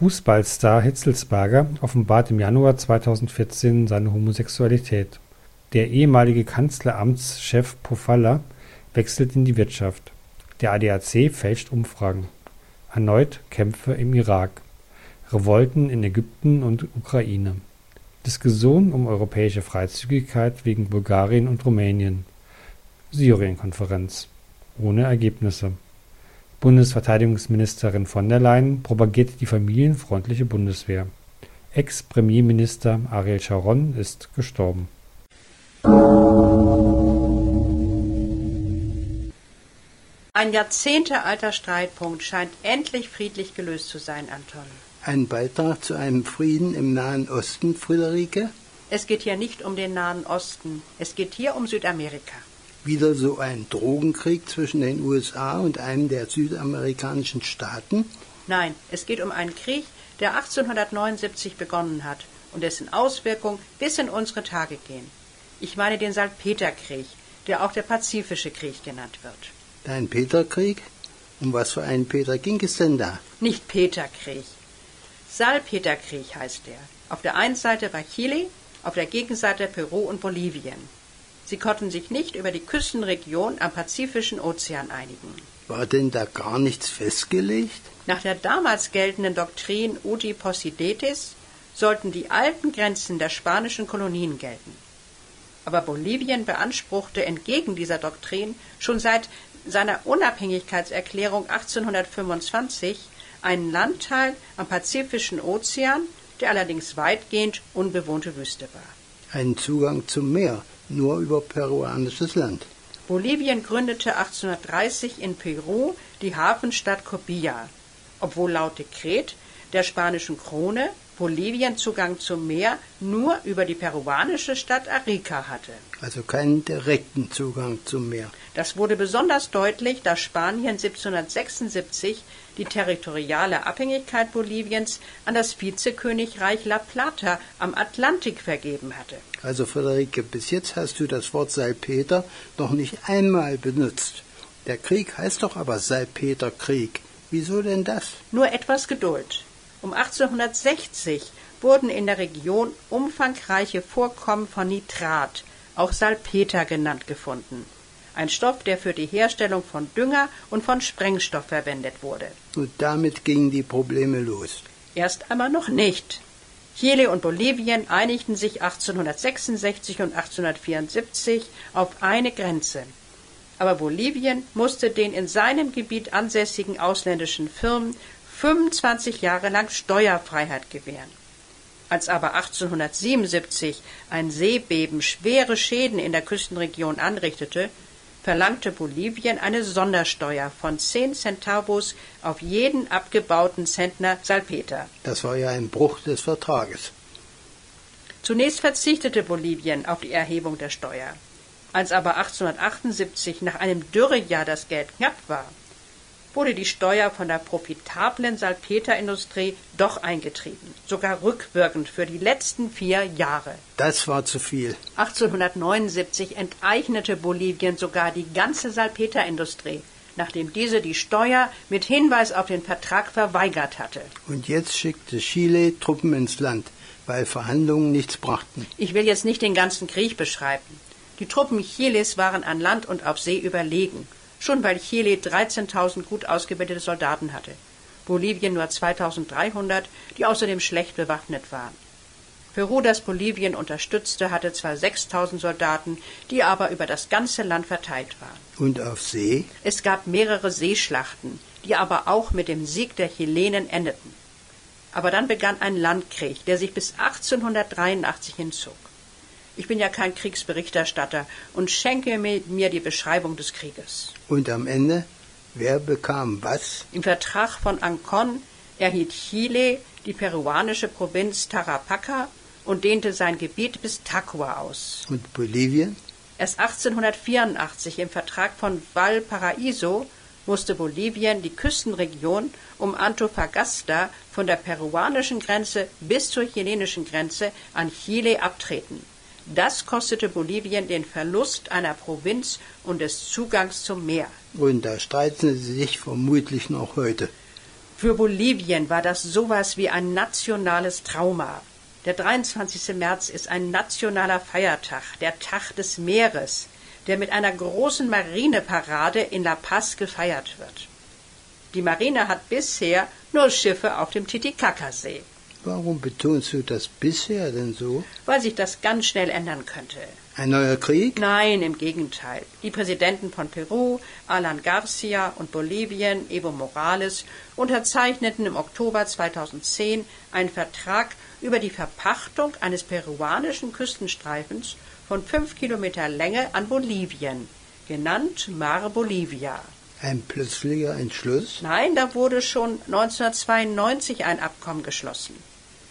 Fußballstar Hitzelsberger offenbart im Januar 2014 seine Homosexualität. Der ehemalige Kanzleramtschef Pofalla wechselt in die Wirtschaft. Der ADAC fälscht Umfragen. Erneut Kämpfe im Irak. Revolten in Ägypten und Ukraine. Diskussion um europäische Freizügigkeit wegen Bulgarien und Rumänien. Syrien-Konferenz. Ohne Ergebnisse. Bundesverteidigungsministerin von der Leyen propagiert die familienfreundliche Bundeswehr. Ex-Premierminister Ariel Sharon ist gestorben. Ein jahrzehntealter Streitpunkt scheint endlich friedlich gelöst zu sein, Anton. Ein Beitrag zu einem Frieden im Nahen Osten, Friederike? Es geht hier nicht um den Nahen Osten, es geht hier um Südamerika wieder so ein Drogenkrieg zwischen den USA und einem der südamerikanischen Staaten? Nein, es geht um einen Krieg, der 1879 begonnen hat und dessen Auswirkungen bis in unsere Tage gehen. Ich meine den Salpeterkrieg, der auch der Pazifische Krieg genannt wird. Dein Peterkrieg? Um was für einen Peter ging es denn da? Nicht Peterkrieg. Salpeterkrieg heißt er. Auf der einen Seite war Chile, auf der Gegenseite Peru und Bolivien. Sie konnten sich nicht über die Küstenregion am Pazifischen Ozean einigen. War denn da gar nichts festgelegt? Nach der damals geltenden Doktrin Uti Possidetis sollten die alten Grenzen der spanischen Kolonien gelten. Aber Bolivien beanspruchte entgegen dieser Doktrin schon seit seiner Unabhängigkeitserklärung 1825 einen Landteil am Pazifischen Ozean, der allerdings weitgehend unbewohnte Wüste war. Einen Zugang zum Meer, nur über peruanisches Land. Bolivien gründete 1830 in Peru die Hafenstadt Copilla, obwohl laut Dekret der spanischen Krone Bolivien Zugang zum Meer nur über die peruanische Stadt Arica hatte. Also keinen direkten Zugang zum Meer. Das wurde besonders deutlich, da Spanien 1776 die territoriale Abhängigkeit Boliviens an das Vizekönigreich La Plata am Atlantik vergeben hatte. Also Friederike, bis jetzt hast du das Wort Salpeter noch nicht einmal benutzt. Der Krieg heißt doch aber Salpeterkrieg. Wieso denn das? Nur etwas Geduld. Um 1860 wurden in der Region umfangreiche Vorkommen von Nitrat, auch Salpeter genannt, gefunden. Ein Stoff, der für die Herstellung von Dünger und von Sprengstoff verwendet wurde. Und damit gingen die Probleme los. Erst einmal noch nicht. Chile und Bolivien einigten sich 1866 und 1874 auf eine Grenze. Aber Bolivien musste den in seinem Gebiet ansässigen ausländischen Firmen 25 Jahre lang Steuerfreiheit gewähren. Als aber 1877 ein Seebeben schwere Schäden in der Küstenregion anrichtete, verlangte Bolivien eine Sondersteuer von 10 Centavos auf jeden abgebauten Zentner Salpeter. Das war ja ein Bruch des Vertrages. Zunächst verzichtete Bolivien auf die Erhebung der Steuer. Als aber 1878 nach einem Dürrejahr das Geld knapp war, wurde die Steuer von der profitablen Salpeterindustrie doch eingetrieben, sogar rückwirkend für die letzten vier Jahre. Das war zu viel. 1879 enteignete Bolivien sogar die ganze Salpeterindustrie, nachdem diese die Steuer mit Hinweis auf den Vertrag verweigert hatte. Und jetzt schickte Chile Truppen ins Land, weil Verhandlungen nichts brachten. Ich will jetzt nicht den ganzen Krieg beschreiben. Die Truppen Chiles waren an Land und auf See überlegen schon weil Chile 13.000 gut ausgebildete Soldaten hatte, Bolivien nur 2.300, die außerdem schlecht bewaffnet waren. Peru, das Bolivien unterstützte, hatte zwar 6.000 Soldaten, die aber über das ganze Land verteilt waren. Und auf See? Es gab mehrere Seeschlachten, die aber auch mit dem Sieg der Chilenen endeten. Aber dann begann ein Landkrieg, der sich bis 1883 hinzog. Ich bin ja kein Kriegsberichterstatter und schenke mir die Beschreibung des Krieges. Und am Ende, wer bekam was? Im Vertrag von Ancon erhielt Chile die peruanische Provinz Tarapaca und dehnte sein Gebiet bis Tacua aus. Und Bolivien? Erst 1884 im Vertrag von Valparaiso musste Bolivien die Küstenregion um Antofagasta von der peruanischen Grenze bis zur chilenischen Grenze an Chile abtreten. Das kostete Bolivien den Verlust einer Provinz und des Zugangs zum Meer. Und da streiten sie sich vermutlich noch heute. Für Bolivien war das sowas wie ein nationales Trauma. Der 23. März ist ein nationaler Feiertag, der Tag des Meeres, der mit einer großen Marineparade in La Paz gefeiert wird. Die Marine hat bisher nur Schiffe auf dem Titicacasee. Warum betonst du das bisher denn so? Weil sich das ganz schnell ändern könnte. Ein neuer Krieg? Nein, im Gegenteil. Die Präsidenten von Peru, Alan Garcia und Bolivien, Evo Morales, unterzeichneten im Oktober 2010 einen Vertrag über die Verpachtung eines peruanischen Küstenstreifens von fünf Kilometer Länge an Bolivien, genannt Mar Bolivia. Ein plötzlicher Entschluss? Nein, da wurde schon 1992 ein Abkommen geschlossen.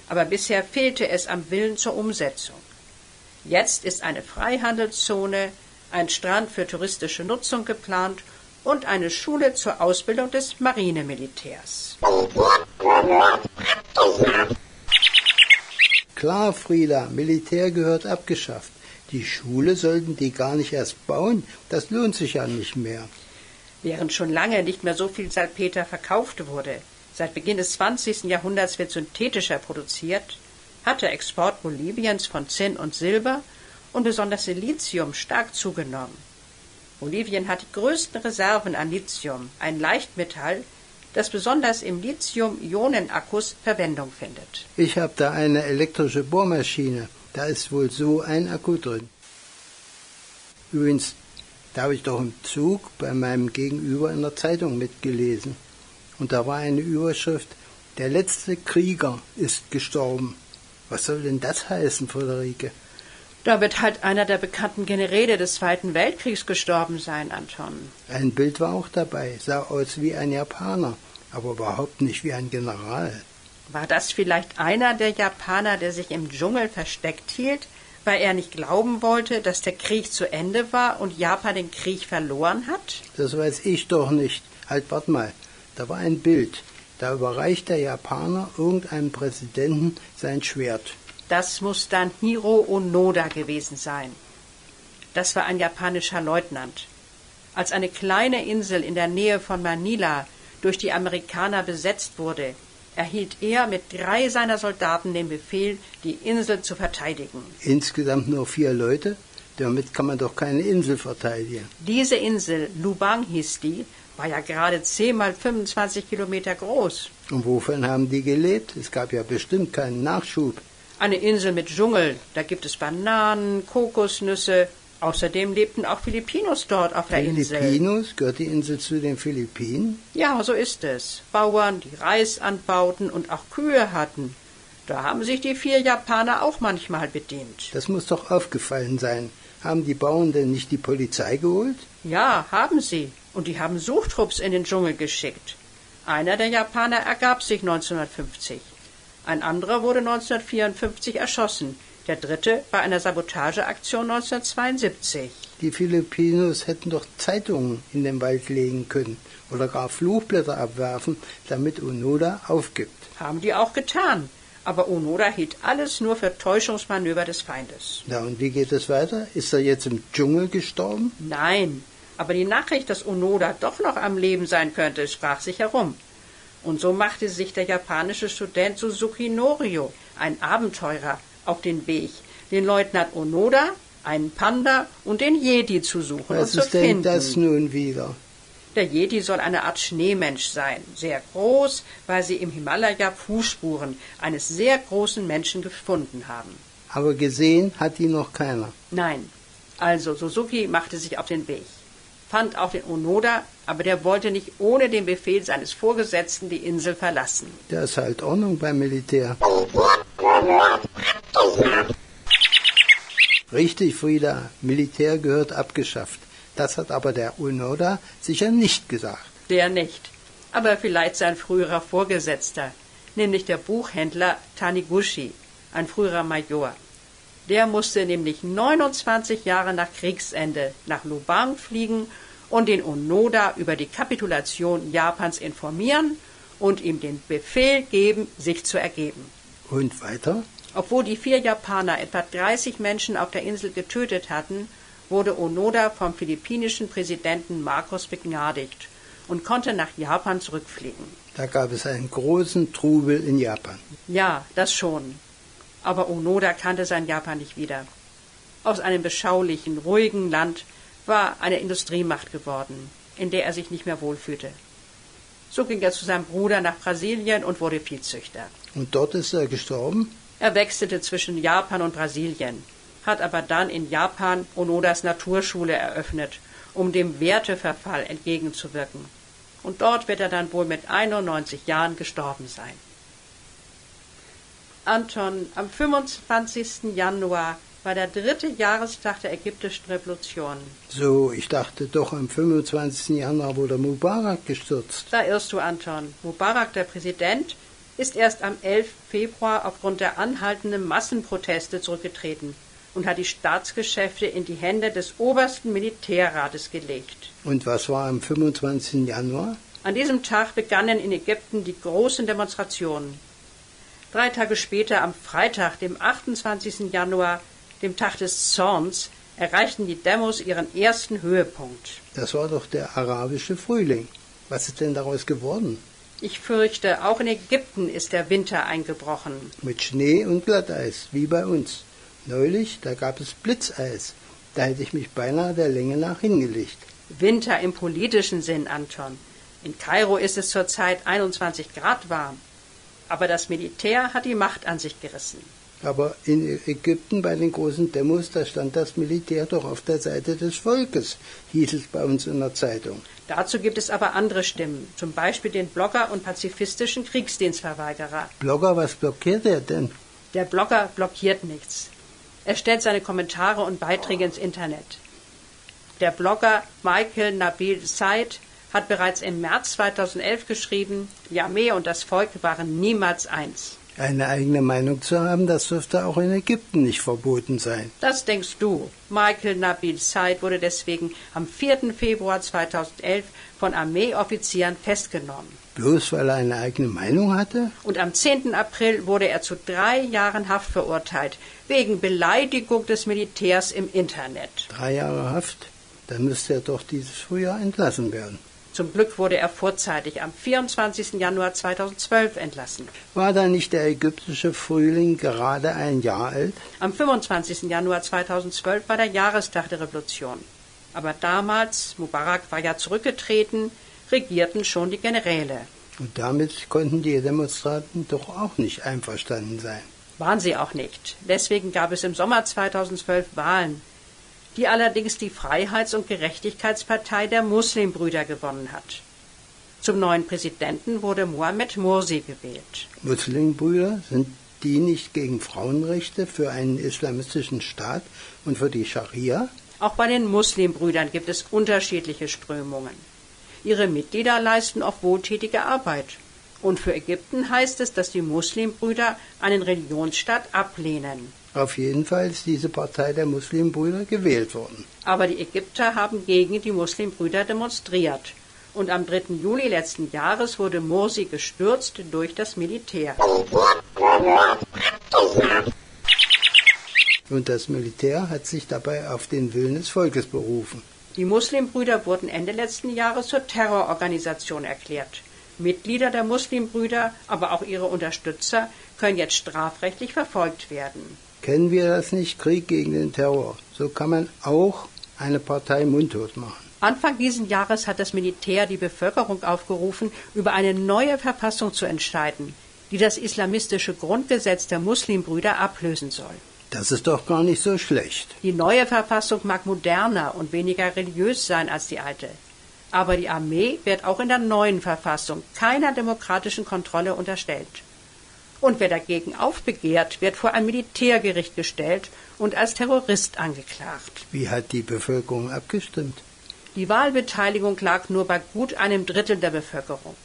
Aber bisher fehlte es am Willen zur Umsetzung. Jetzt ist eine Freihandelszone, ein Strand für touristische Nutzung geplant und eine Schule zur Ausbildung des Marinemilitärs. Klar, Frieda, Militär gehört abgeschafft. Die Schule sollten die gar nicht erst bauen, das lohnt sich ja nicht mehr. Während schon lange nicht mehr so viel Salpeter verkauft wurde, seit Beginn des 20. Jahrhunderts wird synthetischer produziert, hat der Export Boliviens von Zinn und Silber und besonders Silizium stark zugenommen. Bolivien hat die größten Reserven an Lithium, ein Leichtmetall, das besonders im Lithium-Ionen-Akkus Verwendung findet. Ich habe da eine elektrische Bohrmaschine. Da ist wohl so ein Akku drin. Übrigens, da habe ich doch im Zug bei meinem Gegenüber in der Zeitung mitgelesen. Und da war eine Überschrift, der letzte Krieger ist gestorben. Was soll denn das heißen, Friederike? Da wird halt einer der bekannten Generäle des Zweiten Weltkriegs gestorben sein, Anton. Ein Bild war auch dabei, sah aus wie ein Japaner, aber überhaupt nicht wie ein General. War das vielleicht einer der Japaner, der sich im Dschungel versteckt hielt, weil er nicht glauben wollte, dass der Krieg zu Ende war und Japan den Krieg verloren hat? Das weiß ich doch nicht. Halt, wart mal. Da war ein Bild. Da überreicht der Japaner irgendeinem Präsidenten sein Schwert. Das muss dann Hiro Onoda gewesen sein. Das war ein japanischer Leutnant. Als eine kleine Insel in der Nähe von Manila durch die Amerikaner besetzt wurde, erhielt er mit drei seiner Soldaten den Befehl, die Insel zu verteidigen. Insgesamt nur vier Leute? Damit kann man doch keine Insel verteidigen. Diese Insel, Lubang hieß die, war ja gerade 10 mal 25 Kilometer groß. Und wovon haben die gelebt? Es gab ja bestimmt keinen Nachschub. Eine Insel mit Dschungel, da gibt es Bananen, Kokosnüsse. Außerdem lebten auch Filipinos dort auf der Insel. Filipinos? Gehört die Insel zu den Philippinen? Ja, so ist es. Bauern, die Reis anbauten und auch Kühe hatten. Da haben sich die vier Japaner auch manchmal bedient. Das muss doch aufgefallen sein. Haben die Bauern denn nicht die Polizei geholt? Ja, haben sie. Und die haben Suchtrupps in den Dschungel geschickt. Einer der Japaner ergab sich 1950. Ein anderer wurde 1954 erschossen. Der dritte bei einer Sabotageaktion 1972. Die Filipinos hätten doch Zeitungen in den Wald legen können oder gar Fluchblätter abwerfen, damit Onoda aufgibt. Haben die auch getan. Aber Onoda hielt alles nur für Täuschungsmanöver des Feindes. Na und wie geht es weiter? Ist er jetzt im Dschungel gestorben? Nein, aber die Nachricht, dass Onoda doch noch am Leben sein könnte, sprach sich herum. Und so machte sich der japanische Student Suzuki Norio, ein Abenteurer, auf den Weg, den Leutnant Onoda, einen Panda und den Jedi zu suchen Was und zu ist denn finden. das nun wieder? Der Jedi soll eine Art Schneemensch sein, sehr groß, weil sie im Himalaya Fußspuren eines sehr großen Menschen gefunden haben. Aber gesehen hat ihn noch keiner. Nein, also Suzuki machte sich auf den Weg, fand auch den Onoda, aber der wollte nicht ohne den Befehl seines Vorgesetzten die Insel verlassen. Der ist halt Ordnung beim Militär. Richtig, Frieda. Militär gehört abgeschafft. Das hat aber der Onoda sicher nicht gesagt. Der nicht, aber vielleicht sein früherer Vorgesetzter, nämlich der Buchhändler Taniguchi, ein früherer Major. Der musste nämlich 29 Jahre nach Kriegsende nach Lubang fliegen und den Onoda über die Kapitulation Japans informieren und ihm den Befehl geben, sich zu ergeben. Und weiter? Obwohl die vier Japaner etwa 30 Menschen auf der Insel getötet hatten, wurde Onoda vom philippinischen Präsidenten Marcos begnadigt und konnte nach Japan zurückfliegen. Da gab es einen großen Trubel in Japan. Ja, das schon. Aber Onoda kannte sein Japan nicht wieder. Aus einem beschaulichen, ruhigen Land war eine Industriemacht geworden, in der er sich nicht mehr wohlfühlte. So ging er zu seinem Bruder nach Brasilien und wurde Viehzüchter. Und dort ist er gestorben? Er wechselte zwischen Japan und Brasilien, hat aber dann in Japan Onodas Naturschule eröffnet, um dem Werteverfall entgegenzuwirken. Und dort wird er dann wohl mit 91 Jahren gestorben sein. Anton, am 25. Januar war der dritte Jahrestag der ägyptischen Revolution. So, ich dachte doch, am 25. Januar wurde Mubarak gestürzt. Da irrst du, Anton. Mubarak, der Präsident, ist erst am 11. Februar aufgrund der anhaltenden Massenproteste zurückgetreten und hat die Staatsgeschäfte in die Hände des obersten Militärrates gelegt. Und was war am 25. Januar? An diesem Tag begannen in Ägypten die großen Demonstrationen. Drei Tage später, am Freitag, dem 28. Januar, dem Tag des Zorns, erreichten die Demos ihren ersten Höhepunkt. Das war doch der arabische Frühling. Was ist denn daraus geworden? Ich fürchte, auch in Ägypten ist der Winter eingebrochen. Mit Schnee und Glatteis, wie bei uns. Neulich, da gab es Blitzeis. Da hätte ich mich beinahe der Länge nach hingelegt. Winter im politischen Sinn, Anton. In Kairo ist es zurzeit 21 Grad warm. Aber das Militär hat die Macht an sich gerissen. Aber in Ägypten bei den großen Demos, da stand das Militär doch auf der Seite des Volkes, hieß es bei uns in der Zeitung. Dazu gibt es aber andere Stimmen, zum Beispiel den Blogger und pazifistischen Kriegsdienstverweigerer. Blogger, was blockiert er denn? Der Blogger blockiert nichts. Er stellt seine Kommentare und Beiträge ins Internet. Der Blogger Michael Nabil Said hat bereits im März 2011 geschrieben, die Armee und das Volk waren niemals eins. Eine eigene Meinung zu haben, das dürfte auch in Ägypten nicht verboten sein. Das denkst du. Michael Nabil Said wurde deswegen am 4. Februar 2011 von Armeeoffizieren festgenommen. Bloß weil er eine eigene Meinung hatte? Und am 10. April wurde er zu drei Jahren Haft verurteilt, wegen Beleidigung des Militärs im Internet. Drei Jahre Haft? Dann müsste er doch dieses Frühjahr entlassen werden. Zum Glück wurde er vorzeitig am 24. Januar 2012 entlassen. War da nicht der ägyptische Frühling gerade ein Jahr alt? Am 25. Januar 2012 war der Jahrestag der Revolution. Aber damals, Mubarak war ja zurückgetreten, regierten schon die Generäle. Und damit konnten die Demonstranten doch auch nicht einverstanden sein. Waren sie auch nicht. Deswegen gab es im Sommer 2012 Wahlen die allerdings die Freiheits- und Gerechtigkeitspartei der Muslimbrüder gewonnen hat. Zum neuen Präsidenten wurde Mohammed Morsi gewählt. Muslimbrüder sind die nicht gegen Frauenrechte für einen islamistischen Staat und für die Scharia? Auch bei den Muslimbrüdern gibt es unterschiedliche Strömungen. Ihre Mitglieder leisten oft wohltätige Arbeit. Und für Ägypten heißt es, dass die Muslimbrüder einen Religionsstaat ablehnen. Auf jeden Fall ist diese Partei der Muslimbrüder gewählt worden. Aber die Ägypter haben gegen die Muslimbrüder demonstriert. Und am 3. Juli letzten Jahres wurde Morsi gestürzt durch das Militär. Und das Militär hat sich dabei auf den Willen des Volkes berufen. Die Muslimbrüder wurden Ende letzten Jahres zur Terrororganisation erklärt. Mitglieder der Muslimbrüder, aber auch ihre Unterstützer können jetzt strafrechtlich verfolgt werden. Kennen wir das nicht? Krieg gegen den Terror. So kann man auch eine Partei mundtot machen. Anfang dieses Jahres hat das Militär die Bevölkerung aufgerufen, über eine neue Verfassung zu entscheiden, die das islamistische Grundgesetz der Muslimbrüder ablösen soll. Das ist doch gar nicht so schlecht. Die neue Verfassung mag moderner und weniger religiös sein als die alte. Aber die Armee wird auch in der neuen Verfassung keiner demokratischen Kontrolle unterstellt. Und wer dagegen aufbegehrt, wird vor ein Militärgericht gestellt und als Terrorist angeklagt. Wie hat die Bevölkerung abgestimmt? Die Wahlbeteiligung lag nur bei gut einem Drittel der Bevölkerung.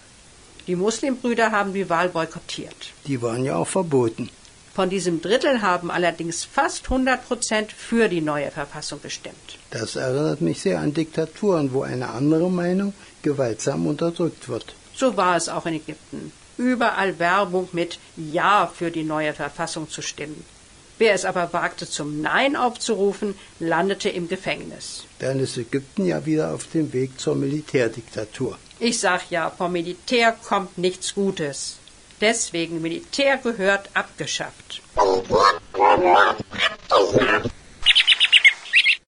Die Muslimbrüder haben die Wahl boykottiert. Die waren ja auch verboten. Von diesem Drittel haben allerdings fast 100 Prozent für die neue Verfassung gestimmt. Das erinnert mich sehr an Diktaturen, wo eine andere Meinung gewaltsam unterdrückt wird. So war es auch in Ägypten überall Werbung mit Ja für die neue Verfassung zu stimmen. Wer es aber wagte, zum Nein aufzurufen, landete im Gefängnis. Dann ist Ägypten ja wieder auf dem Weg zur Militärdiktatur. Ich sag ja, vom Militär kommt nichts Gutes deswegen Militär gehört abgeschafft. Oh,